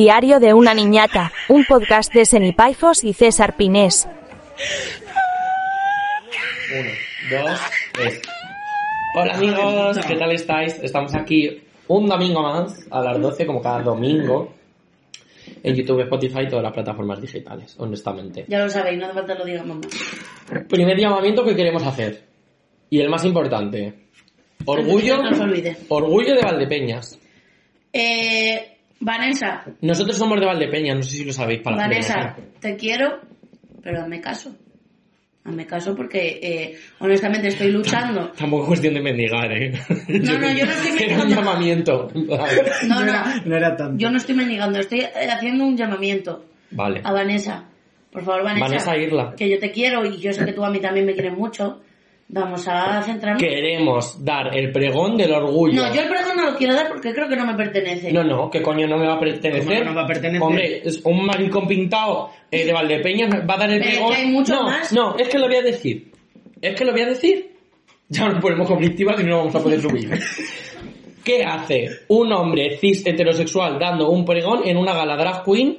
Diario de una niñata, un podcast de Senipaifos y César Pinés. Uno, dos, tres. Hola amigos, ¿qué tal estáis? Estamos aquí un domingo más a las 12 como cada domingo en YouTube, Spotify y todas las plataformas digitales, honestamente. Ya lo sabéis, no hace falta que lo digamos más. Primer llamamiento que queremos hacer y el más importante. Orgullo, No se olvide. orgullo de Valdepeñas. Eh, Vanessa, Nosotros somos de Valdepeñas, no sé si lo sabéis para la Vanessa, gente. te quiero, pero hazme caso. Hazme caso porque, eh, honestamente, estoy luchando. Tampoco es cuestión de mendigar, ¿eh? No, no, yo no estoy Era un mendigando. llamamiento. No, no, No era tanto. yo no estoy mendigando, estoy eh, haciendo un llamamiento Vale. a Vanessa. Por favor, Vanessa. Vanessa Irla. Que yo te quiero y yo sé que tú a mí también me quieres mucho. Vamos a centrarnos. Queremos dar el pregón del orgullo. No, yo el perdón no lo quiero dar porque creo que no me pertenece. No, no, que coño no me va a pertenecer. ¿Cómo no va a pertenecer? Hombre, es un maricón pintado eh, de Valdepeñas va a dar el Pero es pregón. que hay muchos no, más. no, es que lo voy a decir. Es que lo voy a decir. Ya nos ponemos conflictivas y no vamos a poder subir. ¿Qué hace un hombre cis heterosexual dando un pregón en una gala drag queen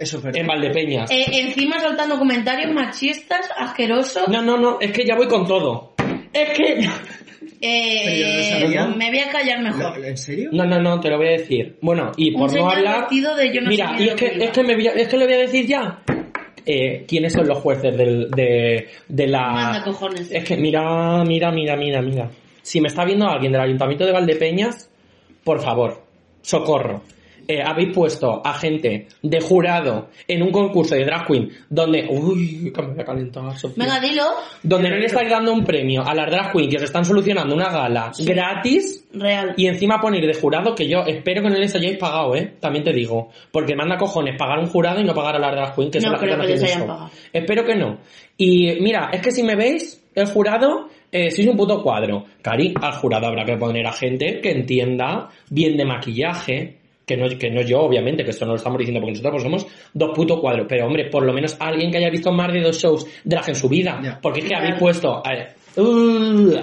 Eso es verdad. en Valdepeñas? Eh, encima soltando comentarios machistas, asquerosos. No, no, no, es que ya voy con todo. Es que... Eh, no me voy a callar mejor. ¿En serio? No, no, no, te lo voy a decir. Bueno, y Un por no hablar... de yo no Mira, y es que, es, que me voy a, es que lo voy a decir ya. Eh, ¿Quiénes son los jueces del, de, de la... Manda cojones. Es que mira, mira, mira, mira, mira. Si me está viendo alguien del Ayuntamiento de Valdepeñas, por favor, socorro. Eh, habéis puesto a gente de jurado en un concurso de drag queen donde... Uy, que me voy a calentar, Sofía. Venga, dilo. Donde no le estáis dando un premio a las drag queen que os están solucionando una gala gratis Real. y encima poner de jurado que yo espero que no les hayáis pagado, ¿eh? También te digo. Porque manda cojones pagar un jurado y no pagar a la drag queen, que No son las creo que que les hayan pagado. Espero que no. Y mira, es que si me veis, el jurado, eh, sois un puto cuadro. Cari, al jurado habrá que poner a gente que entienda bien de maquillaje. Que no, que no yo, obviamente, que esto no lo estamos diciendo porque nosotros pues, somos dos putos cuadros. Pero hombre, por lo menos alguien que haya visto más de dos shows drag en su vida. Porque es que habéis puesto... uh,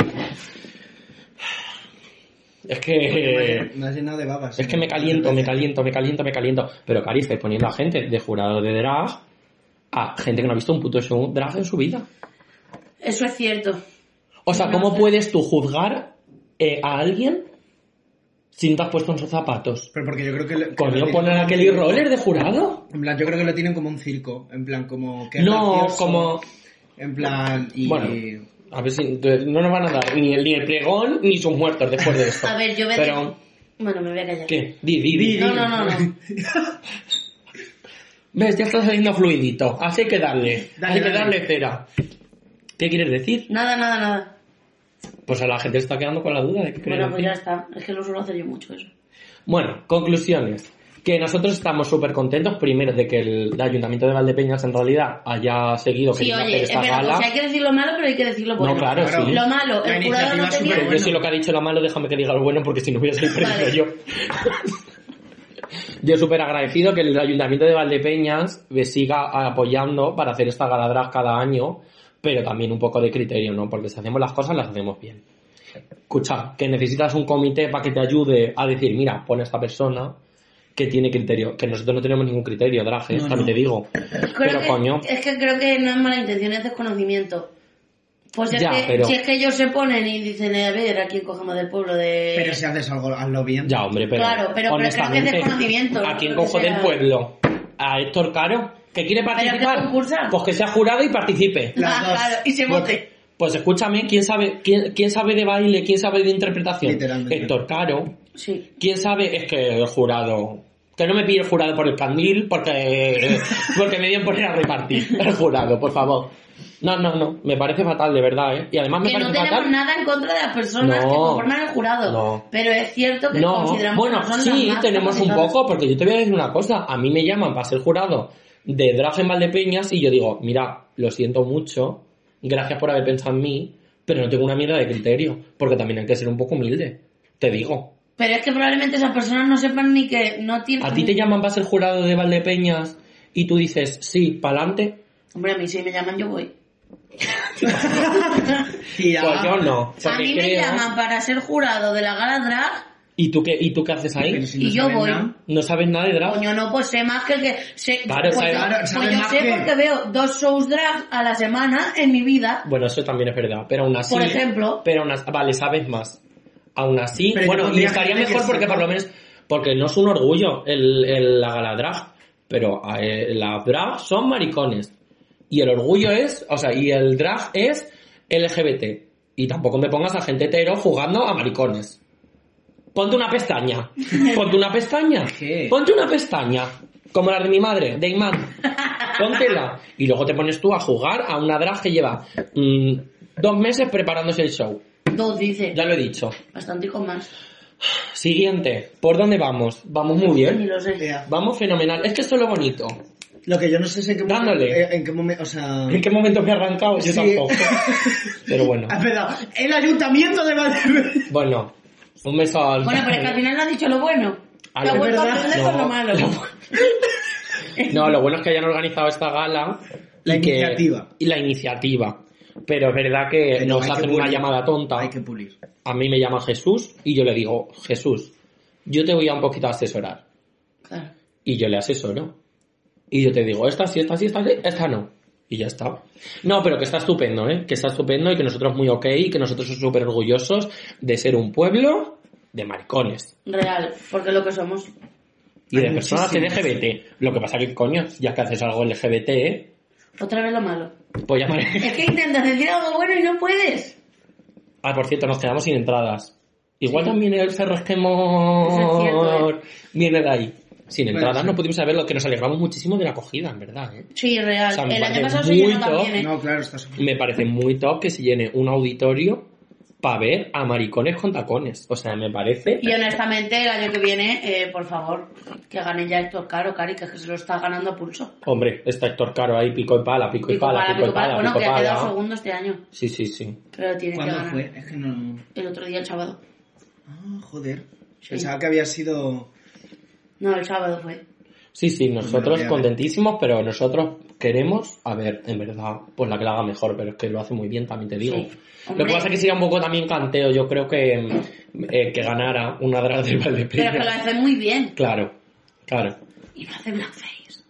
es que... Me has llenado de babas. Es que me caliento, me caliento, me caliento, me caliento. Pero Cari, estáis poniendo a gente de jurado de drag a gente que no ha visto un puto show drag en su vida. Eso es cierto. O sea, ¿cómo puedes tú juzgar eh, a alguien si no te has puesto en sus zapatos? Pero porque yo creo que... le- que ¿Coño, lo tienen poner como a Kelly. Roller de jurado? En plan, yo creo que lo tienen como un circo. En plan, como... Que es No, gracioso, como... En plan, y... Bueno. A ver si no nos van a dar ni el, ni el pregón ni sus muertos después de esto. A ver, yo voy a Pero, Bueno, me voy a callar. ¿qué? Di, di, di. No, no, no, no. ¿Ves? Ya está saliendo fluidito. Así que darle. Dale, hay que darle cera. ¿Qué quieres decir? Nada, nada, nada. Pues a la gente está quedando con la duda de qué quieres Bueno, pues ya está. Es que lo suelo hacer yo mucho eso. Bueno, conclusiones. Que nosotros estamos súper contentos, primero, de que el Ayuntamiento de Valdepeñas en realidad haya seguido Sí, queriendo oye, hacer es esta gala. o sea, hay que decir lo malo, pero hay que decir lo bueno. No, claro, sí. Lo malo, La el jurado no tenía... súper Yo sí lo que ha dicho lo malo, déjame que diga lo bueno, porque si no hubiera sido perdido Vale. yo. yo súper agradecido que el Ayuntamiento de Valdepeñas me siga apoyando para hacer esta gala drag cada año, pero también un poco de criterio, ¿no? Porque si hacemos las cosas, las hacemos bien. Escucha, que necesitas un comité para que te ayude a decir, mira, pon a esta persona que tiene criterio, que nosotros no tenemos ningún criterio, drag, ¿eh? No, también no. te digo. Creo Pero que- coño, Es que creo que no es mala intención, es desconocimiento. Pues es Ya, que, pero- si es que ellos se ponen y dicen, a ver, ¿a quién cogemos del pueblo de...? Pero si haces algo, hazlo bien. ya hombre, pero Claro, pero- pero creo que es desconocimiento, ¿a quién cojo del pueblo? ¿A Héctor Caro? ¿Que quiere participar? Pues que sea jurado y participe. Ah, claro, y se Pues- vote. Pues escúchame, ¿quién sabe, quién, quién sabe de baile? ¿Quién sabe de interpretación? Literalmente. Héctor Caro. Sí. ¿Quién sabe? Es que el jurado... Que no me pille el jurado por el candil porque, porque me dio por ir a repartir el jurado, por favor. No, no, no. Me parece fatal, de verdad, ¿eh? Y además me Que no parece tenemos fatal... nada en contra de las personas No. que conforman el jurado. No. Pero es cierto que No, consideramos bueno, que sí, tenemos un poco, porque yo te voy a decir una cosa. A mí me llaman para ser jurado de drag en Valdepeñas y yo digo, mira, lo siento mucho, gracias por haber pensado en mí, pero no tengo una mierda de criterio, porque también hay que ser un poco humilde. Te digo. Pero es que probablemente esas personas no sepan ni que no tienen... A ti te llaman para ser jurado de Valdepeñas y tú dices, sí, pa'lante. Hombre, a mí si me llaman yo voy. Pues yo no. a mí me llaman para ser jurado de la gala drag ¿Y tú qué, y tú qué haces ahí? Y yo voy. nada, ¿No sabes nada de drag? Coño, no, pues sé más que el que... Sé, Claro, pues sabes- yo, claro, pues yo sé que- porque veo dos shows drag a la semana en mi vida. Bueno, eso también es verdad, pero aún así... Por ejemplo. Pero aún así, vale, sabes más. Aún así, Pero bueno, y estaría mejor porque por lo menos... Porque no es un orgullo el, el- la gala drag, pero eh, las drag son maricones. Y el orgullo es, o sea, y el drag es LGBT. Y tampoco me pongas a gente hetero jugando a maricones. Ponte una pestaña. Ponte una pestaña. ¿Qué? Ponte una pestaña. Como la de mi madre, de Iman. Póntela. Y luego te pones tú a jugar a una drag que lleva mm, dos meses preparándose el show. Dos, dice. Ya lo he dicho. Bastante con más. Siguiente. ¿Por dónde vamos? Vamos muy Ni bien. lo sé. Vamos fenomenal. Es que esto es lo bonito. Lo que yo no sé es en qué momento... Dándole. eh, En qué momento, o sea... ¿En qué momento me he arrancado? Yo Sí. tampoco. Pero bueno. Ah, perdón, el ayuntamiento de Madrid. Bueno. Un beso al... Bueno, pero es que al final no has dicho lo bueno. Lo- a ¿verdad? aprender No, lo malo. No, lo bueno es que hayan organizado esta gala. La y que- iniciativa. y la iniciativa. Pero es verdad que Pero nos que hacen una llamada tonta. Hay que pulir. A mí me llama Jesús y yo le digo, Jesús, yo te voy a un poquito a asesorar. Claro. Y yo le asesoro. Y yo te digo, esta sí, esta sí, esta sí, esta no. Y ya está. No, pero que está estupendo, ¿eh? Que está estupendo y que nosotros muy ok y que nosotros somos súper orgullosos de ser un pueblo de maricones Real, porque es lo que somos. y de personas. LGBT. Lo que pasa que, coño, ya que haces algo LGBT, ¿eh? Otra vez lo malo. Pues llamar... Es que intentas decir algo bueno y no puedes. Ah, por cierto, nos quedamos sin entradas. Igual Sí. también el Ferro Eso es cierto, ¿eh? viene de ahí. Sin entradas ser. no pudimos saber lo que nos alegramos muchísimo de la acogida, en verdad. ¿eh? Sí, real. O sea, me el año parece pasado se muy llenó top. también, ¿eh? No, claro, está. Me parece muy top que se llene un auditorio para ver a maricones con tacones. O sea, me parece... Y honestamente, el año que viene, eh, por favor, que ganen ya Héctor Caro, Cari, que es que se lo está ganando a pulso. Hombre, está Héctor Caro ahí, pico y pala, pico, y Pico pala, para, pico y pala, Bueno, pico que y ha quedado pala. segundo este año. Sí, sí, sí. Pero tiene que ¿Cuándo ganar. fue? Es que no... El otro día, el sábado. Ah, joder. Sí. Pensaba que había sido... No, el sábado fue. Sí, sí, nosotros contentísimos, pero nosotros queremos, a ver, en verdad, pues la que la haga mejor, pero es que lo hace muy bien, también te digo. Sí. Lo que pasa es que sería un poco también canteo, yo creo que, eh, que ganara una drag del Pero Valdepeña. que lo hace muy bien. Claro, claro. Y no hace blackface.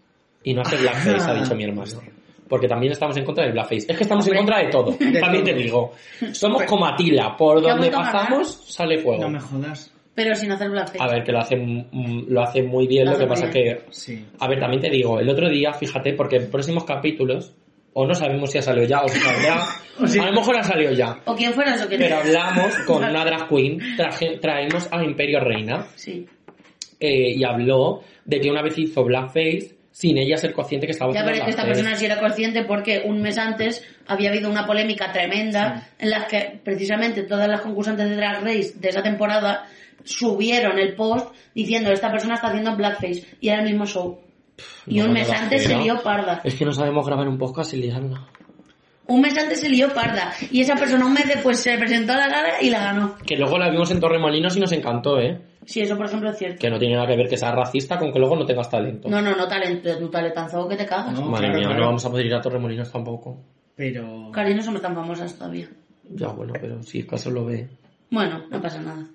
Y no hace blackface, ha dicho mi hermano. Porque también estamos en contra del blackface. Es que estamos en contra de todo, De también te digo. Somos como Atila, por donde pasamos sale fuego. No me jodas. Pero sin hacer blackface. A ver, que lo hace, mm, lo hace muy bien, Lo lo, que pasa muy que... Sí. A ver, también te digo, el otro día, fíjate, porque en próximos capítulos, o no sabemos si ha salido ya o si saldrá, O sí. a lo mejor ha salido ya. O quien fuera eso que Pero hablamos con una drag queen, traje- traemos a Imperio Reina, Sí. eh, y habló de que una vez hizo blackface sin ella ser consciente que estaba Ya haciendo veré que esta persona sí era consciente porque un mes antes había habido una polémica tremenda en la que precisamente todas las concursantes de Drag Race de esa temporada subieron el post diciendo esta persona está haciendo blackface y era el mismo show. Y No, un mes antes se lió parda. Es que no sabemos grabar un podcast y liarla. Un mes antes se lió parda. Y esa persona un mes después se presentó a la gala y la ganó. Que luego la vimos en Torremolinos y nos encantó, ¿eh? Sí, eso por ejemplo es cierto. Que no tiene nada que ver que seas racista con que luego no tengas talento. No, no, no talento, tu talentazo que te cagas. No. Madre claro, mía, claro. no vamos a poder ir a Torremolinos tampoco. Pero... Cari, no somos tan famosas todavía. Ya, bueno, pero si caso lo ve. Bueno, no pasa nada.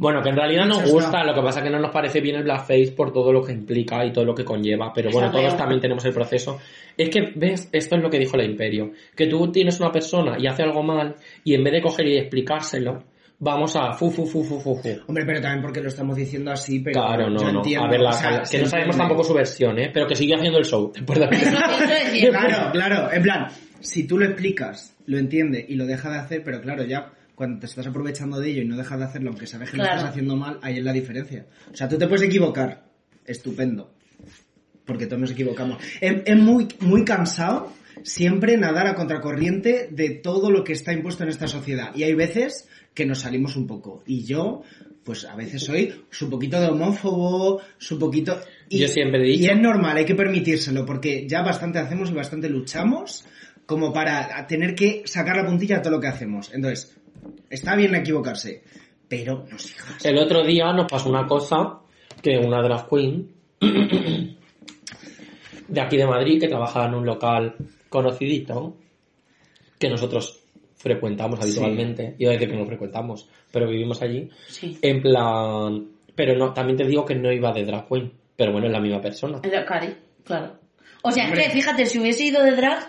Bueno, que en realidad nos gusta, lo que pasa que no nos parece bien el blackface por todo lo que implica y todo lo que conlleva, pero bueno, Está todos también tenemos el proceso. Es que, ves, esto es lo que dijo la Imperio, que tú tienes una persona y hace algo mal y en vez de coger y explicárselo, vamos a fu fu fu fu fu fu. Hombre, pero también porque lo estamos diciendo así, pero Claro, no, yo no. entiendo. a ver, la- o sea, que se no sabemos entiende. tampoco su versión, ¿eh? Pero que sigue haciendo el show. es. Claro, claro, en plan, si tú lo explicas, lo entiende y lo deja de hacer, pero claro, ya cuando te estás aprovechando de ello y no dejas de hacerlo aunque sabes que lo Claro. estás haciendo mal, ahí es la diferencia. O sea, tú te puedes equivocar, estupendo, porque todos nos equivocamos. Es, es muy, muy cansado siempre nadar a contracorriente de todo lo que está impuesto en esta sociedad. Y hay veces que nos salimos un poco. Y yo, pues a veces soy un poquito de homófobo, un poquito... Y, Yo siempre he dicho- Y es normal, hay que permitírselo, porque ya bastante hacemos y bastante luchamos como para tener que sacar la puntilla a todo lo que hacemos. Entonces, está bien equivocarse, pero no sigas. El otro día nos pasó una cosa que una drag queen de aquí de Madrid que trabajaba en un local conocidito que nosotros frecuentamos habitualmente, iba a decir que no frecuentamos, pero vivimos allí, Sí. en plan, pero no, también te digo que no iba de drag queen, pero bueno, es la misma persona. Cari, claro. O sea, Hombre. es que fíjate, si hubiese ido de drag,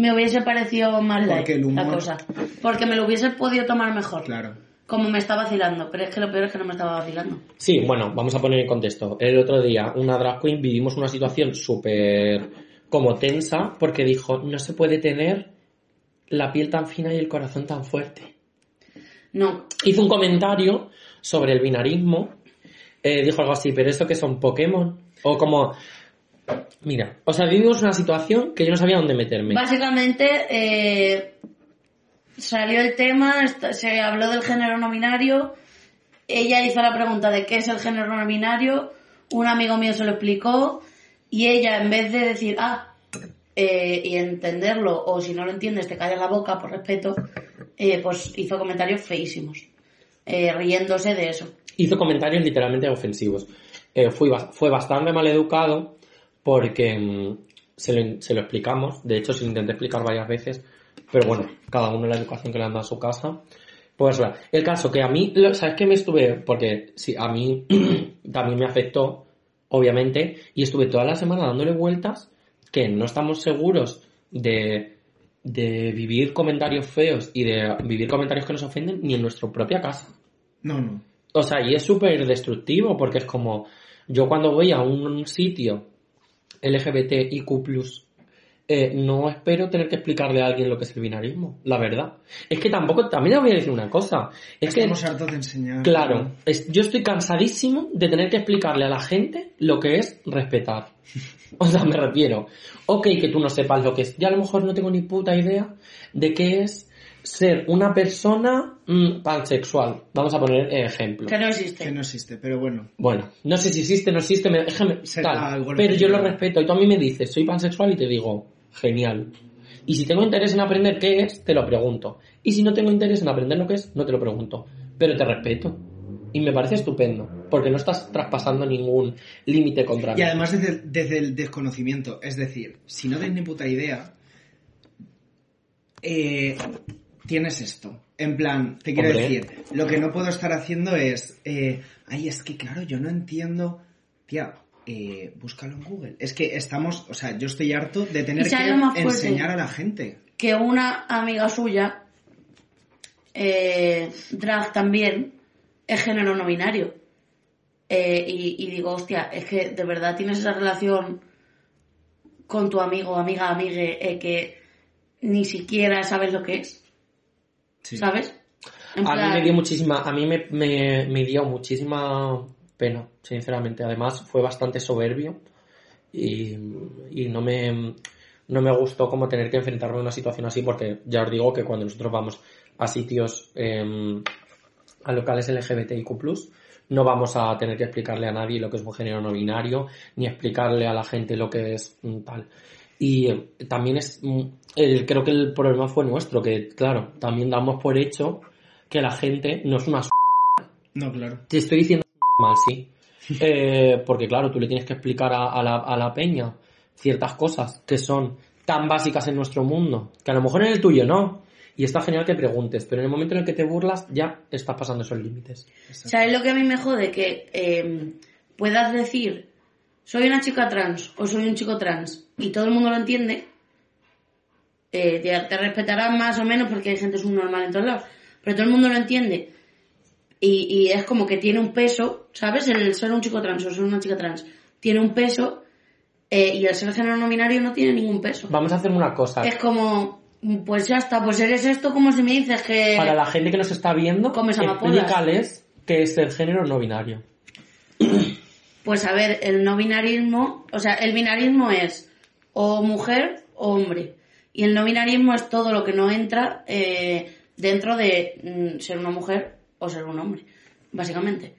me hubiese parecido más light Porque el humor- la cosa. Porque me lo hubiese podido tomar mejor. Claro. Como me está vacilando. Pero es que lo peor es que no me estaba vacilando. Sí, bueno, vamos a poner en contexto. El otro día, una drag queen, vivimos una situación súper como tensa porque dijo, no se puede tener la piel tan fina y el corazón tan fuerte. No. Hizo un comentario sobre el binarismo, eh, dijo algo así, pero ¿esto que son Pokémon? O como, mira, o sea, vivimos una situación que yo no sabía dónde meterme. Básicamente, eh, salió el tema, se habló del género no binario. Ella hizo la pregunta de qué es el género no binario. Un amigo mío se lo explicó. Y ella, en vez de decir, ah, eh, y entenderlo, o si no lo entiendes, te callas la boca por respeto, eh, pues hizo comentarios feísimos. riéndose de eso. hizo comentarios literalmente ofensivos. Fui fue bastante mal educado porque mm, se, lo, se lo explicamos, de hecho se lo intenté explicar varias veces, pero bueno, cada uno la educación que le han dado a su casa. Pues va. el caso que a mí, ¿sabes qué me estuve? Porque sí, a mí también me afectó, obviamente, y estuve toda la semana dándole vueltas que no estamos seguros de, de vivir comentarios feos y de vivir comentarios que nos ofenden ni en nuestra propia casa. No, no. O sea, y es súper destructivo porque es como, yo cuando voy a un sitio LGBTIQ+, eh, no espero tener que explicarle a alguien lo que es el binarismo, la verdad. Es que tampoco, también le voy a decir una cosa, es que, Estamos hartos de enseñar. claro, es- yo estoy cansadísimo de tener que explicarle a la gente lo que es respetar. O sea, me refiero, ok que tú no sepas lo que es, yo a lo mejor no tengo ni puta idea de qué es ser una persona mm, pansexual. Vamos a poner ejemplos. Que no Que existe. no existe, pero bueno. Bueno, no sé si existe, no existe, me, déjame, tal, pero yo lo que- respeto. Y tú a mí me dices, soy pansexual y te digo, genial. Y si tengo interés en aprender qué es, te lo pregunto. Y si no tengo interés en aprender lo que es, no te lo pregunto. Pero te respeto. Y me parece estupendo, porque no estás traspasando ningún límite contra mí. Y además desde, desde el desconocimiento. Es decir, si no tienes ni puta idea, eh, tienes esto. En plan, te quiero Hombre. decir, lo que no puedo estar haciendo es, eh, ay, es que claro, yo no entiendo, tía, eh, búscalo en Google. Es que estamos, o sea, yo estoy harto de tener ¿Y que enseñar a la gente. que una amiga suya, eh, drag también, es género no binario. Eh, y, y digo, hostia, es que de verdad tienes esa relación con tu amigo, amiga, amigue, eh, que ni siquiera sabes lo que es, Sí. ¿sabes? En A mí me dio muchísima, a mí me, me, me dio muchísima pena, sinceramente. Además, fue bastante soberbio y, y no me no me gustó como tener que enfrentarme a una situación así porque ya os digo que cuando nosotros vamos a sitios em, a locales LGBTIQ+, no vamos a tener que explicarle a nadie lo que es un género no binario, ni explicarle a la gente lo que es mm, tal. Y eh, también es, mm, el- creo que el problema fue nuestro, que claro, también damos por hecho que la gente no es una s- No, claro. te estoy diciendo mal, sí. Eh, porque claro, tú le tienes que explicar a, a la, a la peña ciertas cosas que son tan básicas en nuestro mundo, que a lo mejor en el tuyo no. Y está genial que preguntes, pero en el momento en el que te burlas ya estás pasando esos límites. ¿Sabes lo que a mí me jode? Que eh, puedas decir, soy una chica trans o soy un chico trans y todo el mundo lo entiende, eh, te, te respetarán más o menos porque hay gente subnormal en todos lados, pero todo el mundo lo entiende. Y, y es como que tiene un peso, ¿sabes? El ser un chico trans o ser una chica trans tiene un peso eh, y el ser género no binario no tiene ningún peso. Vamos a hacer una cosa. Es como, pues ya está, pues eres esto como si me dices que... Para la gente que nos está viendo, explícales qué es el género no binario. Pues a ver, el no binarismo, o sea, el binarismo es o mujer o hombre. Y el no binarismo es todo lo que no entra eh, dentro de mm, ser una mujer o ser un hombre, básicamente.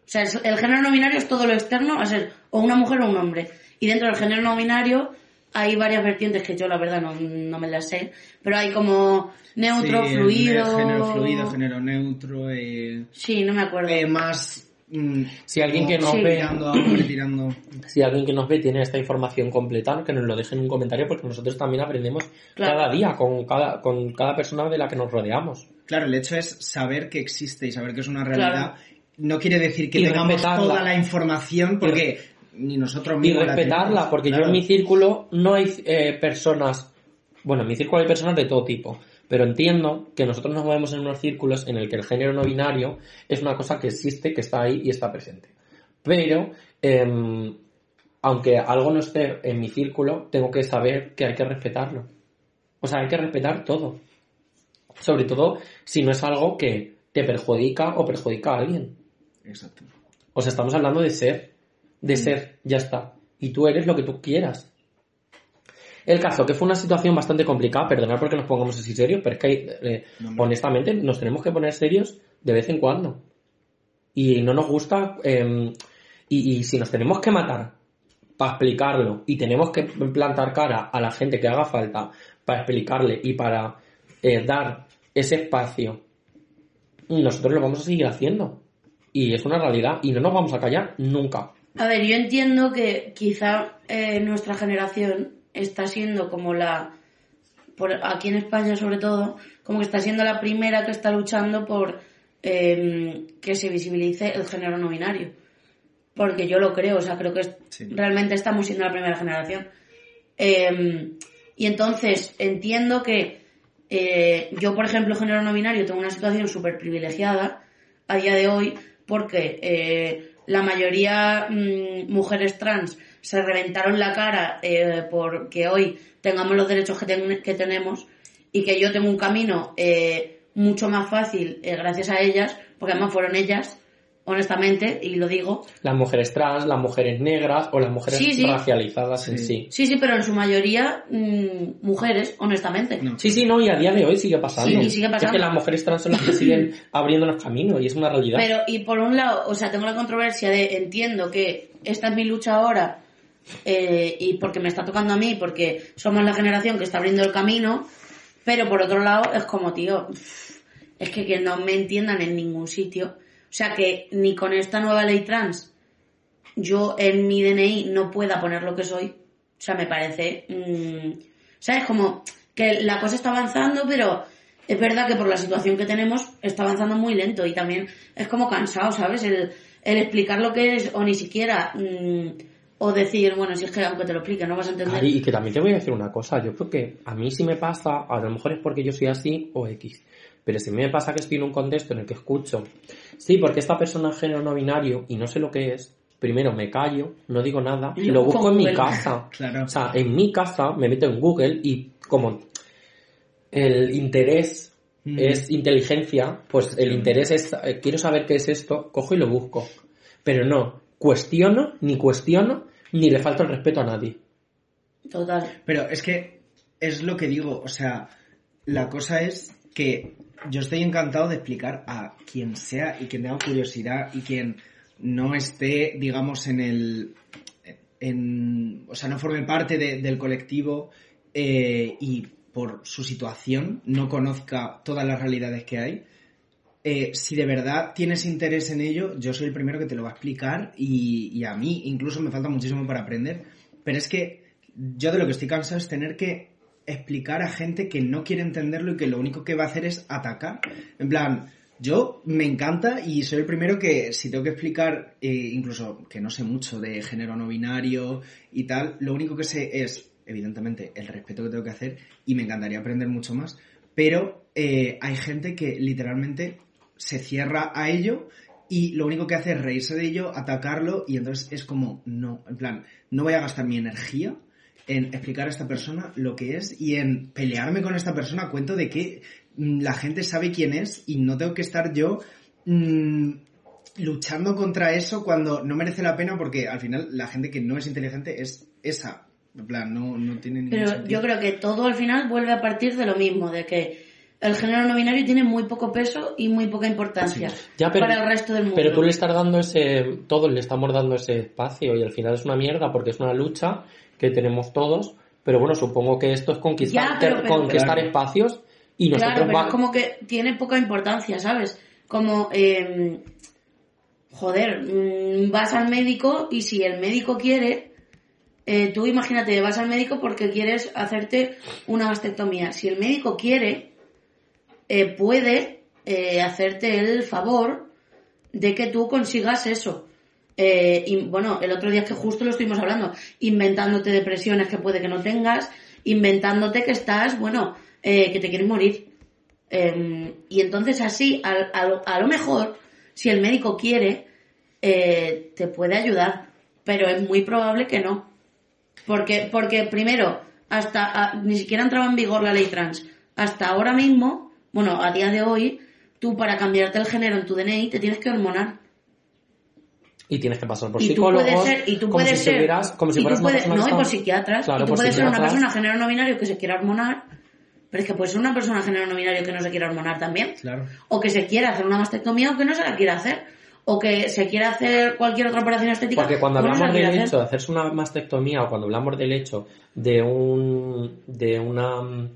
O sea, el género no binario es todo lo externo a ser o una mujer o un hombre. Y dentro del género no binario hay varias vertientes que yo la verdad no, no me las sé, pero hay como neutro, Sí, fluido. Género fluido, género neutro, eh, Sí, no me acuerdo. eh, más mm, Si alguien que nos Sí. ve, tirando tirando... si alguien que nos ve tiene esta información completa, que nos lo deje en un comentario porque nosotros también aprendemos Claro. cada día con cada, con cada persona de la que nos rodeamos. Claro, el hecho es saber que existe y saber que es una realidad. Claro. No quiere decir que Y tengamos respetarla. toda la información porque ni nosotros Y mismos la respetarla, porque yo en mi círculo no hay eh, personas, bueno, en mi círculo hay personas de todo tipo, pero entiendo que nosotros nos movemos en unos círculos en el que el género no binario es una cosa que existe, que está ahí y está presente. Pero, em, aunque algo no esté en mi círculo, tengo que saber que hay que respetarlo. O sea, hay que respetar todo. Sobre todo si no es algo que te perjudica o perjudica a alguien. Exacto. O sea, estamos hablando de ser. De ser, ya está. Y tú eres lo que tú quieras. El caso, que fue una situación bastante complicada, perdonad porque nos pongamos así serios, pero es que, eh, No, honestamente, nos tenemos que poner serios de vez en cuando. Y no nos gusta, eh, y, y si nos tenemos que matar para explicarlo y tenemos que plantar cara a la gente que haga falta para explicarle y para eh, dar ese espacio, nosotros lo vamos a seguir haciendo. Y es una realidad y no nos vamos a callar nunca. A ver, yo entiendo que quizá eh, nuestra generación está siendo como la, por, aquí en España sobre todo, como que está siendo la primera que está luchando por eh, que se visibilice el género no binario. Porque yo lo creo, o sea, creo que Sí. realmente estamos siendo la primera generación. Eh, y entonces entiendo que eh, yo, por ejemplo, género no binario, tengo una situación súper privilegiada a día de hoy porque eh, la mayoría mm, mujeres trans se reventaron la cara eh, porque hoy tengamos los derechos que, ten- que tenemos y que yo tengo un camino eh, mucho más fácil eh, gracias a ellas, porque además fueron ellas, honestamente, y lo digo, Las mujeres trans, las mujeres negras o las mujeres Sí, sí. racializadas en Sí. sí. Sí, sí, pero en su mayoría mm, mujeres, honestamente. No. Sí, sí, no, y a día de hoy sigue pasando. Sí, y sigue pasando. Es que las mujeres trans son las que siguen abriéndonos camino y es una realidad. Pero, y por un lado, o sea, tengo la controversia de entiendo que esta es mi lucha ahora eh, y porque me está tocando a mí, porque somos la generación que está abriendo el camino, pero por otro lado es como, tío, es que, que no me entiendan en ningún sitio. O sea, que ni con esta nueva ley trans yo en mi DNI no pueda poner lo que soy. O sea, me parece... mm, ¿Sabes? Como que la cosa está avanzando, pero es verdad que por la situación que tenemos está avanzando muy lento y también es como cansado, ¿sabes? El, el explicar lo que es o ni siquiera... mm, o decir, bueno, si es que aunque te lo explique no vas a entender. Y que también te voy a decir una cosa, yo creo que a mí sí me pasa, a lo mejor es porque yo soy así o X, pero si me pasa que estoy en un contexto en el que escucho, sí, porque esta persona es género no binario y no sé lo que es, primero me callo, no digo nada, Y lo busco en mi casa. Claro. O sea, en mi casa me meto en Google y como el interés Mm. es inteligencia, pues el interés es, eh, quiero saber qué es esto, cojo y lo busco. Pero no, cuestiono, ni cuestiono, ni le falta el respeto a nadie. Total. Pero es que es lo que digo, o sea, la cosa es que yo estoy encantado de explicar a quien sea y quien tenga curiosidad y quien no esté, digamos, en el... En, o sea, no forme parte de- del colectivo eh, y por su situación no conozca todas las realidades que hay. Eh, si de verdad tienes interés en ello, yo soy el primero que te lo va a explicar y, a mí incluso me falta muchísimo para aprender. Pero es que yo de lo que estoy cansado es tener que explicar a gente que no quiere entenderlo y que lo único que va a hacer es atacar. En plan, yo me encanta y soy el primero que si tengo que explicar, eh, incluso que no sé mucho de género no binario y tal, lo único que sé es, evidentemente, el respeto que tengo que hacer y me encantaría aprender mucho más. Pero eh, hay gente que literalmente se cierra a ello y lo único que hace es reírse de ello, atacarlo y entonces es como, no, en plan, no voy a gastar mi energía en explicar a esta persona lo que es y en pelearme con esta persona cuento de que mm, la gente sabe quién es y no tengo que estar yo mm, luchando contra eso cuando no merece la pena porque al final la gente que no es inteligente es esa. En plan, no, no tiene Pero sentido. yo creo que todo al final vuelve a partir de lo mismo, de que el género no binario tiene muy poco peso y muy poca importancia Ya, pero, para el resto del mundo. pero tú le estás dando ese, todos le estamos dando ese espacio y al final es una mierda porque es una lucha que tenemos todos, pero bueno, supongo que esto es conquistar, Ya, pero- pero- conquistar Claro. espacios y nosotros Claro, pero va- es como que tiene poca importancia, ¿sabes? Como, eh, joder, mm, vas al médico y si el médico quiere, eh, tú imagínate, vas al médico porque quieres hacerte una mastectomía. Si el médico quiere, eh, puede eh, hacerte el favor de que tú consigas eso. Eh, y, bueno, el otro día es que justo lo estuvimos hablando, inventándote depresiones que puede que no tengas, inventándote que estás, bueno, que te quieres morir. Eh, y entonces así, a, lo, mejor, si el médico quiere, te puede ayudar, pero es muy probable que no. Porque, porque primero, hasta ni siquiera entraba en vigor la ley trans. Hasta ahora mismo, bueno, a día de hoy, tú para cambiarte el género en tu DNI te tienes que hormonar. Y tienes que pasar por y tú psicólogos. puedes ser, y tú como puedes si ser, estuvieras- como si tú una puedes- persona no, y por psiquiatras, Claro, y tú por puedes ser una persona género no binario que se quiera hormonar, pero es que puedes ser una persona género no binario que no se quiera hormonar también. Claro. O que se quiera hacer una mastectomía o que no se la quiera hacer. O que se quiera hacer cualquier otra operación estética. Porque cuando no hablamos del hacer. hecho de hacerse una mastectomía o cuando hablamos del hecho de un de una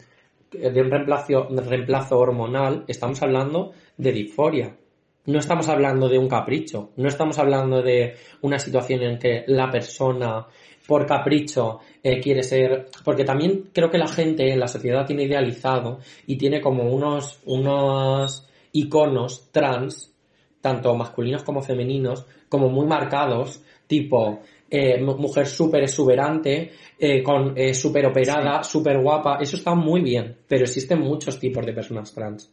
de un reemplazo, reemplazo hormonal, estamos hablando de disforia. No estamos hablando de un capricho, no estamos hablando de una situación en que la persona por capricho eh, quiere ser, porque también creo que la gente en la sociedad tiene idealizado y tiene como unos unos iconos trans tanto masculinos como femeninos, como muy marcados, tipo eh, mu- mujer súper exuberante, eh, con eh, súper operada, súper guapa, eso está muy bien, pero existen muchos tipos de personas trans.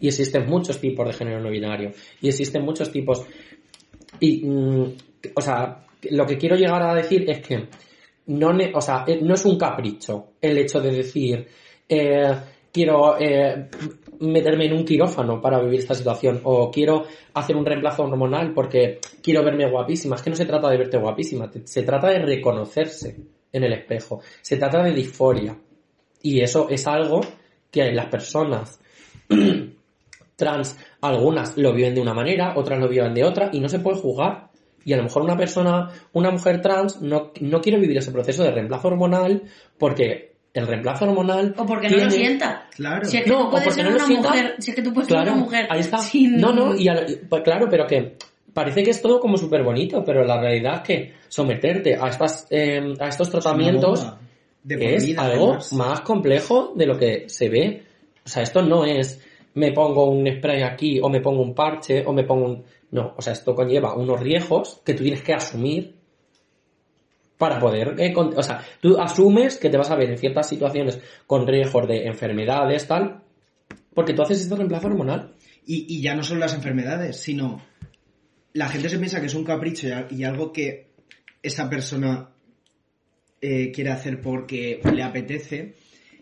Y existen muchos tipos de género no binario. Y existen muchos tipos. Y, mm, o sea, lo que quiero llegar a decir es que no, o sea, eh, no es un capricho el hecho de decir, eh, quiero eh, meterme en un quirófano para vivir esta situación o quiero hacer un reemplazo hormonal porque quiero verme guapísima. Es que no se trata de verte guapísima, se trata de reconocerse en el espejo, se trata de disforia. Y eso es algo que las personas trans, algunas lo viven de una manera, otras lo viven de otra y no se puede juzgar. Y a lo mejor una persona, una mujer trans no, no quiere vivir ese proceso de reemplazo hormonal porque el reemplazo hormonal O porque no tiene- lo sienta. Claro. Si es que No, tú puedes ser no lo una sienta. mujer, si es que tú puedes ser una mujer ahí está. sin... No, no, y a lo- pues claro, pero que parece que es todo como súper bonito, pero la realidad es que someterte a estas eh, a estos tratamientos Es. De vida, algo además. más complejo de lo que se ve. O sea, esto no es me pongo un spray aquí o me pongo un parche o me pongo un... No, o sea, esto conlleva unos riesgos que tú tienes que asumir para poder... eh, O sea, tú asumes que te vas a ver en ciertas situaciones con riesgos de enfermedades, tal, porque tú haces este reemplazo hormonal. Y, ya no son las enfermedades, sino la gente se piensa que es un capricho y algo que esa persona eh, quiere hacer porque le apetece.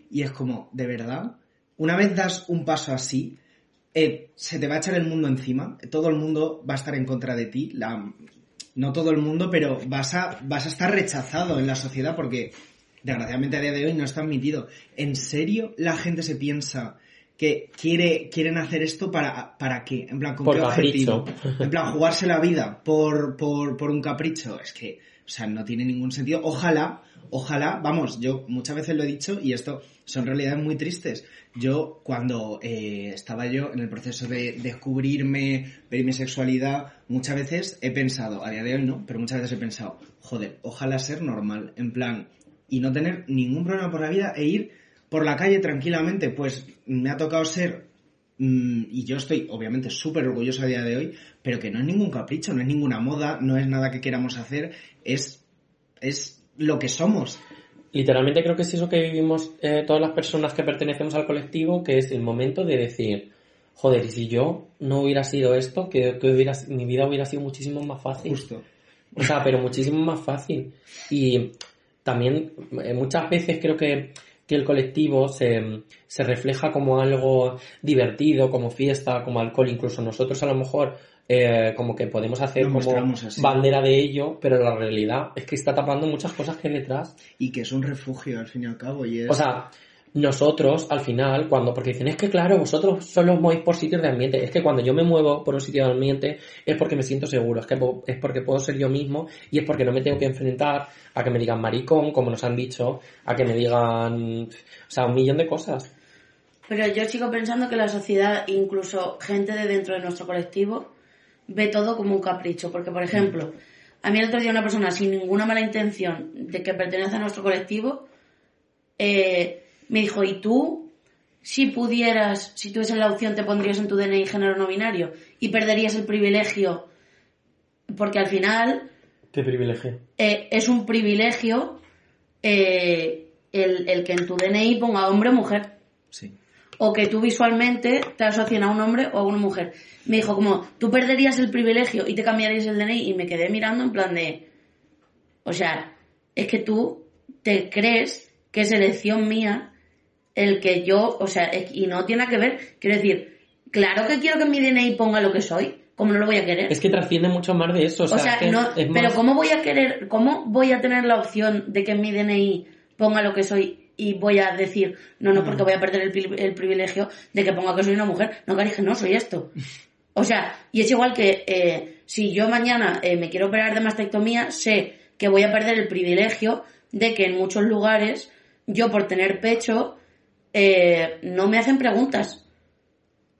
Y es como, de verdad, una vez das un paso así, eh, se te va a echar el mundo encima, todo el mundo va a estar en contra de ti, la, no todo el mundo, pero vas a, vas a estar rechazado en la sociedad porque desgraciadamente a día de hoy no está admitido. ¿En serio la gente se piensa que quiere, quieren hacer esto para, para qué? En plan, ¿con Por qué objetivo? En plan, jugarse la vida por, por, por un capricho. Es que, o sea, no tiene ningún sentido. Ojalá, ojalá, vamos, yo muchas veces lo he dicho y esto son realidades muy tristes. Yo, cuando eh, estaba yo en el proceso de descubrirme, ver mi sexualidad, muchas veces he pensado, a día de hoy no, pero muchas veces he pensado, joder, ojalá ser normal, en plan, y no tener ningún problema por la vida e ir por la calle tranquilamente. Pues me ha tocado ser Mm, y yo estoy obviamente súper orgulloso a día de hoy, pero que no es ningún capricho, no es ninguna moda, no es nada que queramos hacer, es, es lo que somos. Literalmente creo que es eso que vivimos eh, todas las personas que pertenecemos al colectivo, que es el momento de decir, joder, y si yo no hubiera sido esto, que, que hubiera, mi vida hubiera sido muchísimo más fácil. Justo. O sea, pero muchísimo más fácil. Y también eh, muchas veces creo que, que el colectivo se, se refleja como algo divertido, como fiesta, como alcohol. Incluso nosotros a lo mejor eh, como que podemos hacer como bandera de ello, pero la realidad es que está tapando muchas cosas que hay detrás. Y que es un refugio al fin y al cabo. Y es... O sea, nosotros al final, cuando, porque dicen, es que claro, vosotros solo os movéis por sitios de ambiente, es que cuando yo me muevo por un sitio de ambiente es porque me siento seguro, es que es porque puedo ser yo mismo y es porque no me tengo que enfrentar a que me digan maricón, como nos han dicho, a que me digan, o sea, un millón de cosas. Pero yo sigo pensando que la sociedad, incluso gente de dentro de nuestro colectivo, ve todo como un capricho. Porque, por ejemplo, a mí el otro día una persona sin ninguna mala intención de que pertenece a nuestro colectivo eh, me dijo, ¿y tú si pudieras, si tuvieses la opción, te pondrías en tu DNI género no binario y perderías el privilegio? Porque al final Qué privilegio. eh, es un privilegio eh, el, el que en tu DNI ponga hombre o mujer. Sí. O que tú visualmente te asocien a un hombre o a una mujer. Me dijo como, tú perderías el privilegio y te cambiarías el DNI y me quedé mirando en plan de... O sea, es que tú te crees que es elección mía el que yo, o sea, y no tiene que ver. Quiero decir, claro que quiero que mi DNI ponga lo que soy, como no lo voy a querer. Es que trasciende mucho más de eso. O O sea, que no, es más- pero ¿cómo voy a querer, cómo voy a tener la opción de que en mi DNI ponga lo que soy y voy a decir, no, no, porque voy a perder el, el privilegio de que ponga que soy una mujer? No, cariño, no, soy esto. O sea, y es igual que eh, si yo mañana eh, me quiero operar de mastectomía, sé que voy a perder el privilegio de que en muchos lugares yo por tener pecho eh, no me hacen preguntas.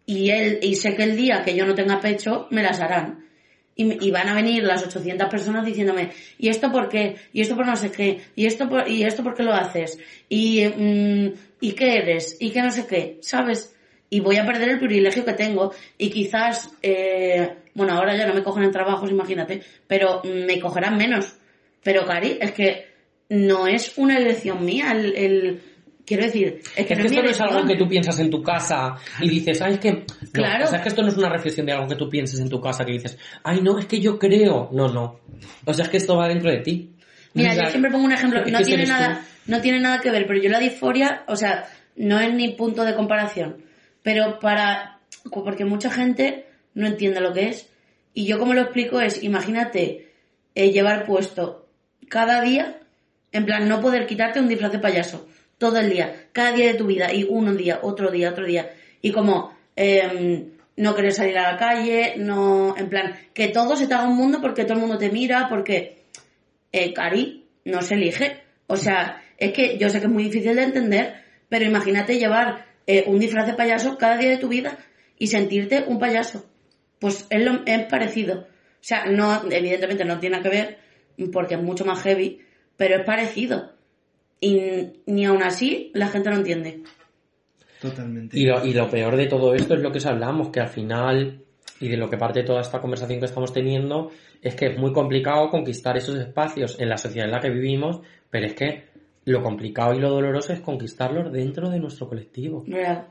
Y, él, y sé que el día que yo no tenga pecho me las harán. Y, y van a venir las 800 personas diciéndome, ¿y esto por qué? ¿Y esto por no sé qué? ¿Y esto por, y esto por qué lo haces? ¿Y, mm, ¿Y qué eres? ¿Y qué no sé qué? ¿Sabes? Y voy a perder el privilegio que tengo. Y quizás, eh, bueno, ahora ya no me cogen en trabajos, imagínate, pero me cogerán menos. Pero, Cari, es que no es una elección mía el... el- quiero decir, es que Es no que esto no es algo que tú piensas en tu casa y dices, ay, es que... No, Claro. O sea, es que esto no es una reflexión de algo que tú pienses en tu casa que dices, ay, no, es que yo creo. No, no. O sea, es que esto va dentro de ti. Mira, O sea, yo siempre pongo un ejemplo, es no que tiene tú. nada, no tiene nada que ver, pero yo la disforia, o sea, no es ni punto de comparación, pero para, porque mucha gente no entiende lo que es, y yo como lo explico es, imagínate eh, llevar puesto cada día, en plan, no poder quitarte un disfraz de payaso, todo el día, cada día de tu vida, y un día, otro día, otro día, y como, em, no querer salir a la calle, no, en plan, que todo se te haga un mundo porque todo el mundo te mira, porque eh, Cari no se elige. O sea, es que yo sé que es muy difícil de entender, pero imagínate llevar eh, un disfraz de payaso cada día de tu vida y sentirte un payaso. Pues es, lo, es parecido. O sea, no, evidentemente no tiene que ver, porque es mucho más heavy, pero es parecido. Y ni aún así la gente no entiende. Totalmente. Y lo, y lo peor de todo esto es lo que os hablamos, que al final, y de lo que parte toda esta conversación que estamos teniendo, es que es muy complicado conquistar esos espacios en la sociedad en la que vivimos, pero es que lo complicado y lo doloroso es conquistarlos dentro de nuestro colectivo. Real.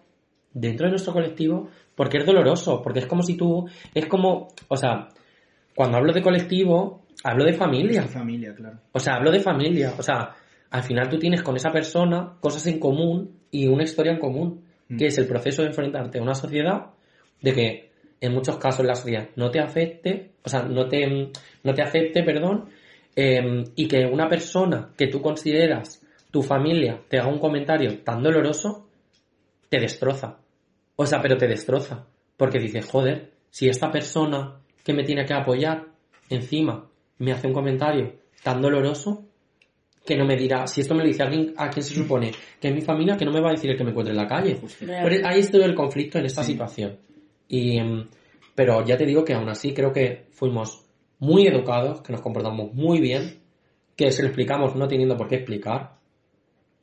Dentro de nuestro colectivo, porque es doloroso, porque es como si tú, es como, o sea, cuando hablo de colectivo, hablo de familia. Tu familia, claro. O sea, hablo de familia. O sea, al final tú tienes con esa persona cosas en común y una historia en común, que es el proceso de enfrentarte a una sociedad de que en muchos casos la sociedad no te afecte, o sea, no te, no te acepte, perdón, eh, y que una persona que tú consideras tu familia te haga un comentario tan doloroso, te destroza. O sea, pero te destroza. Porque dices, joder, si esta persona que me tiene que apoyar encima me hace un comentario tan doloroso, que no me dirá, si esto me lo dice alguien a quien se supone que es mi familia, que no me va a decir el que me encuentre en la calle. Pero ahí está el conflicto en esta situación. Y, mm, pero ya te digo que aún así creo que fuimos muy educados, que nos comportamos muy bien, que se lo explicamos no teniendo por qué explicar,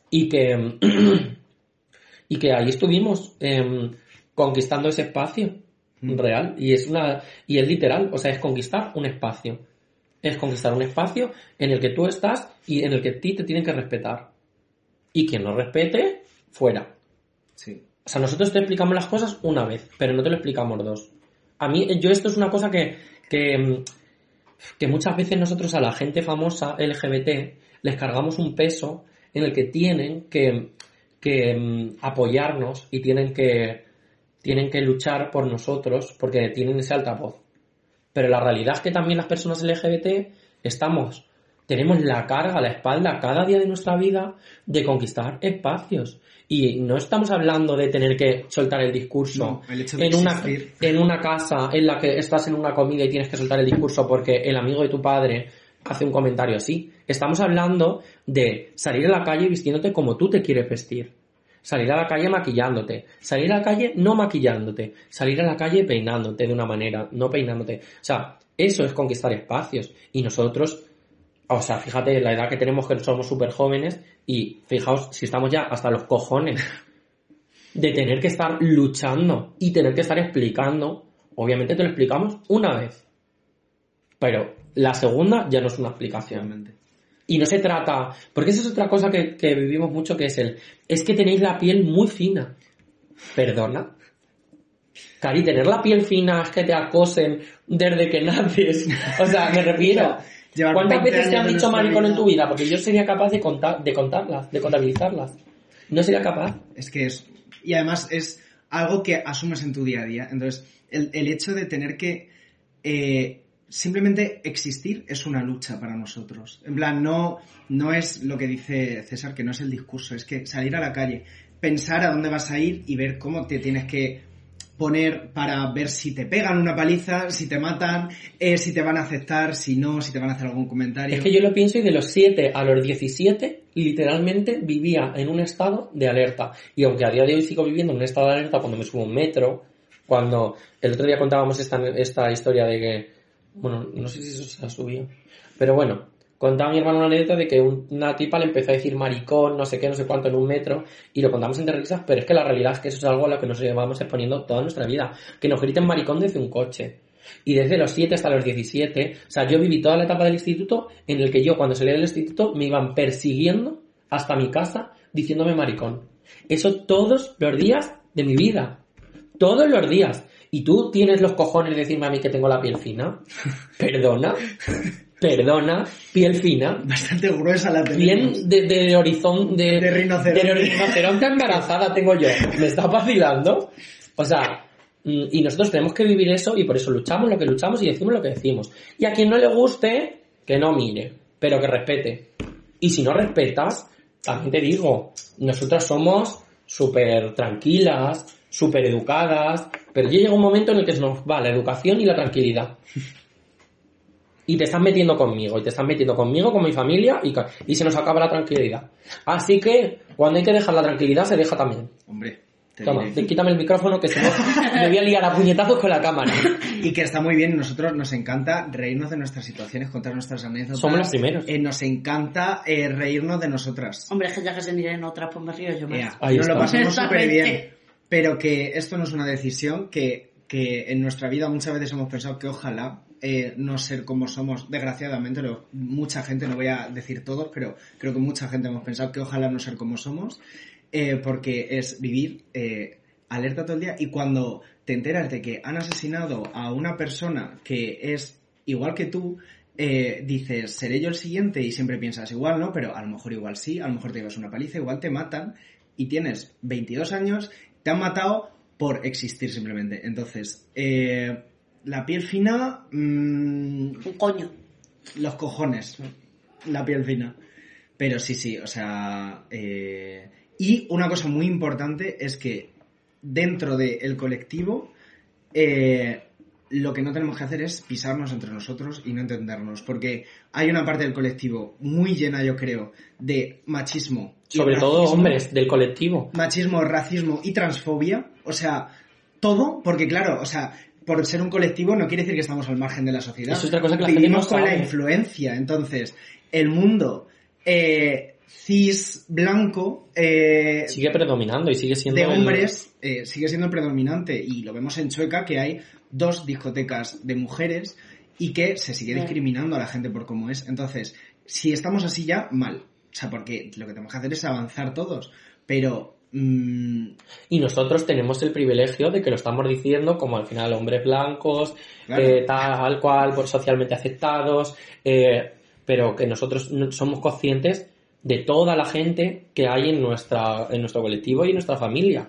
y que, mm, y que ahí estuvimos em, conquistando ese espacio real. Y es una, y es literal, o sea, es conquistar un espacio. Es conquistar un espacio en el que tú estás y en el que a ti te tienen que respetar. Y quien no respete, fuera. Sí. O sea, nosotros te explicamos las cosas una vez, pero no te lo explicamos dos. A mí, yo esto es una cosa que, que, mm, que muchas veces nosotros a la gente famosa LGBT les cargamos un peso en el que tienen que, que mm, apoyarnos y tienen que, tienen que luchar por nosotros porque tienen ese altavoz. Pero la realidad es que también las personas LGBT estamos, tenemos la carga, la espalda cada día de nuestra vida de conquistar espacios. Y no estamos hablando de tener que soltar el discurso No, el en, una, en una casa en la que estás en una comida y tienes que soltar el discurso porque el amigo de tu padre hace un comentario así. Estamos hablando de salir a la calle vistiéndote como tú te quieres vestir. Salir a la calle maquillándote, salir a la calle no maquillándote, salir a la calle peinándote de una manera, no peinándote. O sea, eso es conquistar espacios. Y nosotros, o sea, fíjate la edad que tenemos que somos súper jóvenes y fijaos si estamos ya hasta los cojones de tener que estar luchando y tener que estar explicando. Obviamente te lo explicamos una vez. Pero la segunda ya no es una explicación. Realmente. Y no se trata, porque esa es otra cosa que, que vivimos mucho, que es el, es que tenéis la piel muy fina. Perdona. Cari, tener la piel fina es que te acosen desde que naces. O sea, me refiero. ¿Cuántas 20 veces te han dicho maricón en tu vida? Porque yo sería capaz de, contar, de contarlas, de contabilizarlas. No sería capaz. Es que es. Y además es algo que asumes en tu día a día. Entonces, el, el hecho de tener que eh, simplemente existir es una lucha para nosotros. En plan, no, no es lo que dice César, que no es el discurso, es que salir a la calle, pensar a dónde vas a ir y ver cómo te tienes que poner para ver si te pegan una paliza, si te matan, eh, si te van a aceptar, si no, si te van a hacer algún comentario. Es que yo lo pienso y de los 7 a los 17, literalmente vivía en un estado de alerta. Y aunque a día de hoy sigo viviendo en un estado de alerta cuando me subo un metro, cuando el otro día contábamos esta, esta historia de que, bueno, no sé si eso se ha subido, pero bueno, contaba mi hermano una anécdota de que un- una tipa le empezó a decir maricón, no sé qué, no sé cuánto en un metro, y lo contamos entre risas, pero es que la realidad es que eso es algo a lo que nos llevamos exponiendo toda nuestra vida. Que nos griten maricón desde un coche. Y desde los 7 hasta los 17, o sea, yo viví toda la etapa del instituto en el que yo cuando salí del instituto me iban persiguiendo hasta mi casa diciéndome maricón. Eso todos los días de mi vida. Todos los días. ¿Y tú tienes los cojones de decirme a mí que tengo la piel fina? Perdona. Perdona. Piel fina. Bastante gruesa la tenemos. Bien de, de horizonte de, De rinoceronte. de rinoceronte embarazada tengo yo. ¿Me está vacilando? O sea, mm, y nosotros tenemos que vivir eso y por eso luchamos lo que luchamos y decimos lo que decimos. Y a quien no le guste, que no mire, pero que respete. Y si no respetas, también te digo, nosotras somos súper tranquilas, súper educadas, pero ya llega un momento en el que se nos va la educación y la tranquilidad. Y te estás metiendo conmigo, y te estás metiendo conmigo, con mi familia, y, y se nos acaba la tranquilidad. Así que, cuando hay que dejar la tranquilidad, se deja también. Hombre, te Toma, quítame el micrófono que si no me voy a liar a puñetazos con la cámara. Y que está muy bien, nosotros nos encanta reírnos de nuestras situaciones, contar nuestras anécdotas. Somos los primeros. Eh, nos encanta eh, reírnos de nosotras. Hombre, es que ya que se miren otras, pues me río yo más. Ea, Ahí nos lo pasamos súper bien. Pero que esto no es una decisión que, que en nuestra vida muchas veces hemos pensado que ojalá eh, no ser como somos, desgraciadamente, mucha gente, no voy a decir todos, pero creo que mucha gente hemos pensado que ojalá no ser como somos, eh, porque es vivir eh, alerta todo el día y cuando te enteras de que han asesinado a una persona que es igual que tú, dices, seré yo el siguiente y siempre piensas igual, ¿no? Pero a lo mejor igual sí, a lo mejor te llevas una paliza, igual te matan y tienes 22 años, te han matado por existir simplemente. Entonces, eh, la piel fina, mm, Un coño. los cojones, la piel fina. Pero sí, sí, o sea... eh, Y una cosa muy importante es que dentro del colectivo, eh, lo que no tenemos que hacer es pisarnos entre nosotros y no entendernos, porque hay una parte del colectivo muy llena, yo creo, de machismo. Sobre todo hombres del colectivo. Machismo, racismo y transfobia, o sea, todo, porque claro, o sea, por ser un colectivo no quiere decir que estamos al margen de la sociedad. Es otra cosa que la gente Vivimos no con la influencia, entonces, el mundo eh, cis blanco eh, Sigue predominando y sigue siendo. de el- hombres eh, sigue siendo el predominante y lo vemos en Chueca que hay dos discotecas de mujeres y que se sigue discriminando a la gente por cómo es. Entonces, si estamos así ya, mal. O sea, porque lo que tenemos que hacer es avanzar todos. Pero mm, Y nosotros tenemos el privilegio de que lo estamos diciendo como al final hombres blancos, Claro. eh, tal cual, por socialmente aceptados, eh, pero que nosotros no- somos conscientes de toda la gente que hay en, nuestra, en nuestro colectivo y en nuestra familia.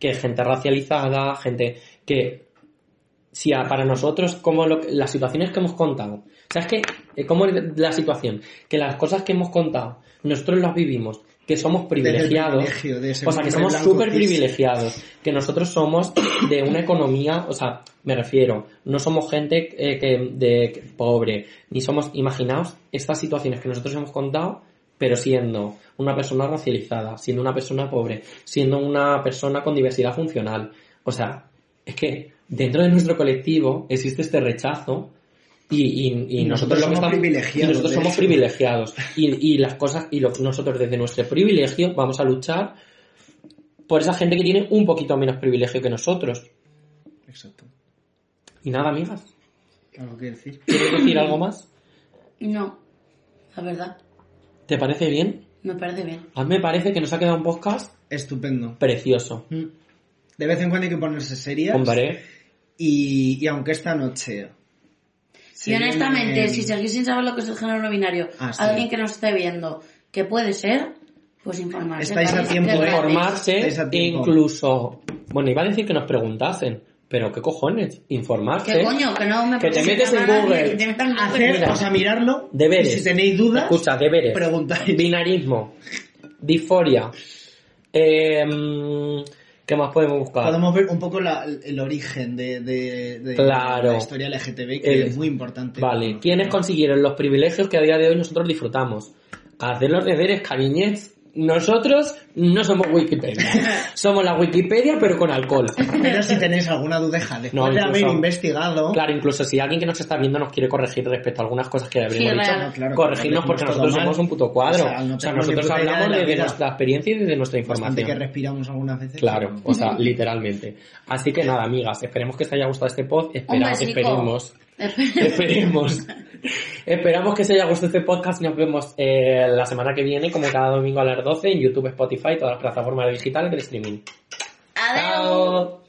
Que es gente racializada, gente que si a- para nosotros, como lo las situaciones que hemos contado, ¿sabes qué? Eh, ¿Cómo es la situación? Que las cosas que hemos contado, nosotros las vivimos, que somos privilegiados, o sea, que somos súper privilegiados, que nosotros somos de una economía, o sea, me refiero, no somos gente eh, que, de, que- pobre, ni somos, imaginaos estas situaciones que nosotros hemos contado, pero siendo una persona racializada, siendo una persona pobre, siendo una persona con diversidad funcional. O sea, es que dentro de nuestro colectivo existe este rechazo y, y- y Y nosotros lo que somos estamos- privilegiados, y nosotros de somos privilegiados. Y, y las cosas, y lo- nosotros desde nuestro privilegio vamos a luchar por esa gente que tiene un poquito menos privilegio que nosotros. Exacto. Y nada, amigas. ¿Algo que decir? ¿Quieres decir algo más? No, la verdad, ¿Te parece bien? me parece bien. A mí me parece que nos ha quedado un podcast Estupendo. precioso. Mm. De vez en cuando hay que ponerse serias. Hombre, Y, y aunque esta noche. Y honestamente, viene- si seguís sin saber lo que es el género no binario, Ah, sí. alguien que nos esté viendo, que puede ser, pues informarse. Estáis a tiempo, es ¿eh? informarse a tiempo. incluso... Bueno, iba a decir que nos preguntasen, pero ¿qué cojones? Informarse. ¿Qué coño? Que no me Que te metes en Google. que te metan en Google. Hacer, Mira. o sea, mirarlo. Deberes. Y si tenéis dudas, Escucha, deberes. preguntáis. Binarismo. Disforia. Eh, ¿Qué más podemos buscar? Podemos ver un poco la- el origen de, de- de Claro. la historia LGTB, que El- es muy importante. Vale, ¿quiénes consiguieron los privilegios que a día de hoy nosotros disfrutamos? Hacer los deberes, cariñez. Nosotros no somos Wikipedia. somos la Wikipedia, pero con alcohol. Pero si tenéis alguna dudeja después No, de haber investigado, Claro, incluso si alguien que nos está viendo nos quiere corregir respecto a algunas cosas que Sí, habríamos dicho, claro, corregirnos corregimos porque nosotros mal. somos un puto cuadro. O sea, no O sea, tenemos ni nosotros de hablamos la desde vida. nuestra experiencia y desde nuestra bastante información. que respiramos algunas veces. Claro, o sea, literalmente. Así que nada, amigas, esperemos que os haya gustado este pod. Espera, esperemos. Esperemos. Esperamos que os haya gustado este podcast. Nos vemos eh, la semana que viene, como cada domingo a las 12, en YouTube, Spotify, todas las plataformas digitales de streaming. Adeu. Chao.